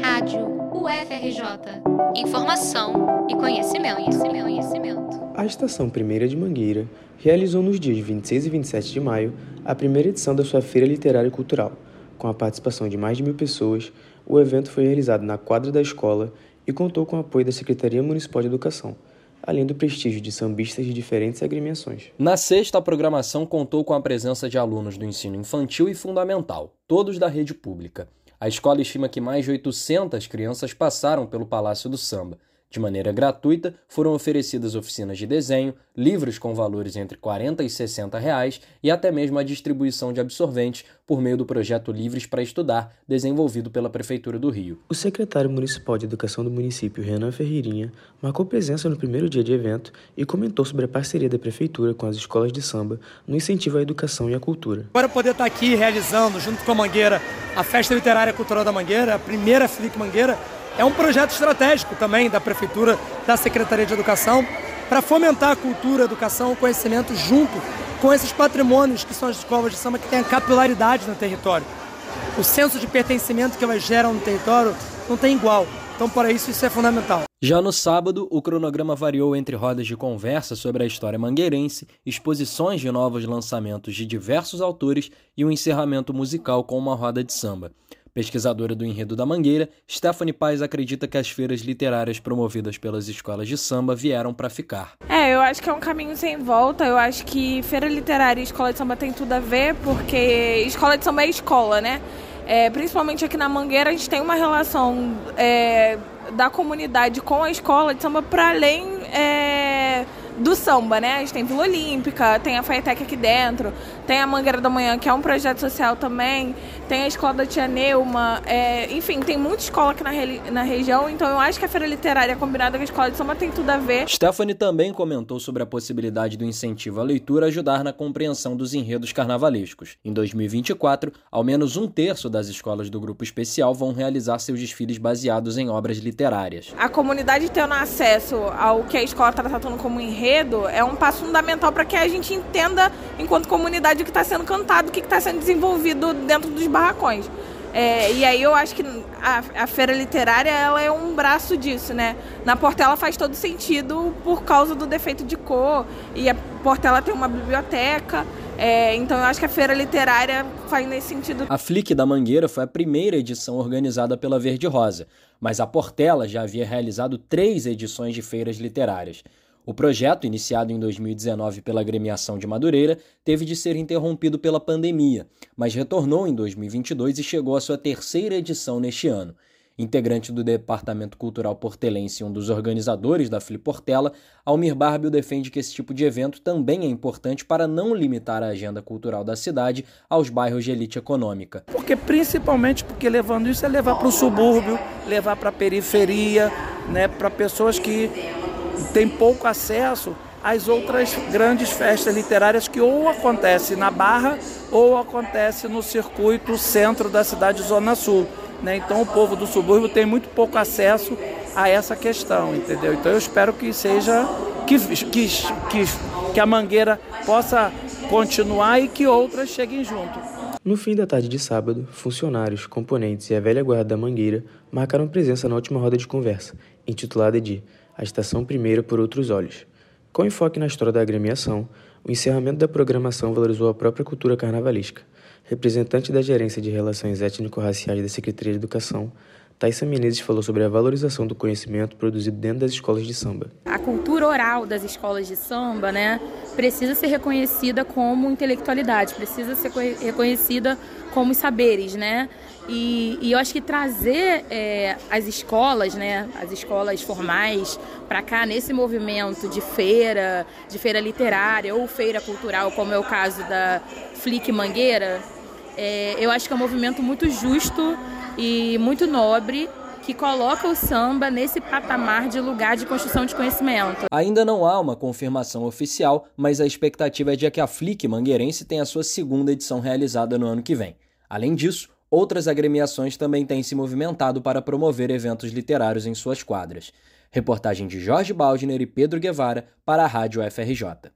Rádio UFRJ. Informação e conhecimento, conhecimento, conhecimento. A Estação Primeira de Mangueira realizou nos dias 26 e 27 de maio a primeira edição da sua Feira Literária e Cultural. Com a participação de mais de mil pessoas, o evento foi realizado na quadra da escola e contou com o apoio da Secretaria Municipal de Educação além do prestígio de sambistas de diferentes agremiações. Na sexta, a programação contou com a presença de alunos do ensino infantil e fundamental, todos da rede pública. A escola estima que mais de 800 crianças passaram pelo Palácio do Samba de maneira gratuita, foram oferecidas oficinas de desenho, livros com valores entre 40 e 60 reais e até mesmo a distribuição de absorventes por meio do projeto Livres para Estudar, desenvolvido pela Prefeitura do Rio. O secretário municipal de Educação do município, Renan Ferreirinha, marcou presença no primeiro dia de evento e comentou sobre a parceria da Prefeitura com as escolas de samba no incentivo à educação e à cultura. Agora poder estar aqui realizando, junto com a Mangueira, a Festa Literária Cultural da Mangueira, a primeira FLIC Mangueira, é um projeto estratégico também da Prefeitura, da Secretaria de Educação, para fomentar a cultura, a educação, o conhecimento junto com esses patrimônios que são as escolas de samba que têm a capilaridade no território. O senso de pertencimento que elas geram no território não tem igual. Então, para isso, isso é fundamental. Já no sábado, o cronograma variou entre rodas de conversa sobre a história mangueirense, exposições de novos lançamentos de diversos autores e um encerramento musical com uma roda de samba. Pesquisadora do Enredo da Mangueira, Stephanie Paz acredita que as feiras literárias promovidas pelas escolas de samba vieram para ficar. É, eu acho que é um caminho sem volta. Eu acho que feira literária e escola de samba tem tudo a ver, porque escola de samba é escola, né? É, principalmente aqui na Mangueira, a gente tem uma relação é, da comunidade com a escola de samba para além. Samba, né? A gente tem Vila Olímpica, tem a Faetec aqui dentro, tem a Mangueira da Manhã, que é um projeto social também, tem a Escola da Tia Neuma, é, enfim, tem muita escola aqui na, na região, então eu acho que a Feira Literária combinada com a Escola de Samba tem tudo a ver. Stephanie também comentou sobre a possibilidade do incentivo à leitura ajudar na compreensão dos enredos carnavalescos. Em 2024, ao menos um terço das escolas do grupo especial vão realizar seus desfiles baseados em obras literárias. A comunidade tendo acesso ao que a escola está tratando como enredo, é um passo fundamental para que a gente entenda, enquanto comunidade, o que está sendo cantado, o que está sendo desenvolvido dentro dos barracões. É, e aí eu acho que a, a, feira literária ela é um braço disso, né? Na Portela faz todo sentido por causa do defeito de cor e a Portela tem uma biblioteca, é, então eu acho que a feira literária faz nesse sentido. A Flick da Mangueira foi a primeira edição organizada pela Verde Rosa, mas a Portela já havia realizado três edições de feiras literárias. O projeto, iniciado em 2019 pela agremiação de Madureira, teve de ser interrompido pela pandemia, mas retornou em 2022 e chegou à sua terceira edição neste ano. Integrante do Departamento Cultural Portelense e um dos organizadores da Portela, Almir Barbio defende que esse tipo de evento também é importante para não limitar a agenda cultural da cidade aos bairros de elite econômica. Porque principalmente porque levando isso é levar para o subúrbio, levar para a periferia, né, para pessoas que tem pouco acesso às outras grandes festas literárias que ou acontece na Barra ou acontece no circuito centro da cidade Zona Sul. Né? Então o povo do subúrbio tem muito pouco acesso a essa questão, entendeu? Então eu espero que seja que, que, que, que a Mangueira possa continuar e que outras cheguem junto. No fim da tarde de sábado, funcionários, componentes e a velha guarda da Mangueira marcaram presença na última roda de conversa, intitulada de a estação primeira por outros olhos. Com enfoque na história da agremiação, o encerramento da programação valorizou a própria cultura carnavalesca. Representante da Gerência de Relações Étnico-Raciais da Secretaria de Educação, Thaisa Menezes falou sobre a valorização do conhecimento produzido dentro das escolas de samba. A cultura oral das escolas de samba, né, precisa ser reconhecida como intelectualidade, precisa ser reconhecida como saberes, né? E, e eu acho que trazer é, as escolas, né, as escolas formais, para cá nesse movimento de feira, de feira literária ou feira cultural, como é o caso da Flick Mangueira, é, eu acho que é um movimento muito justo e muito nobre que coloca o samba nesse patamar de lugar de construção de conhecimento. Ainda não há uma confirmação oficial, mas a expectativa é de que a Flick Mangueirense tenha sua segunda edição realizada no ano que vem. Além disso, outras agremiações também têm se movimentado para promover eventos literários em suas quadras. Reportagem de Jorge Baldner e Pedro Guevara para a Rádio FRJ.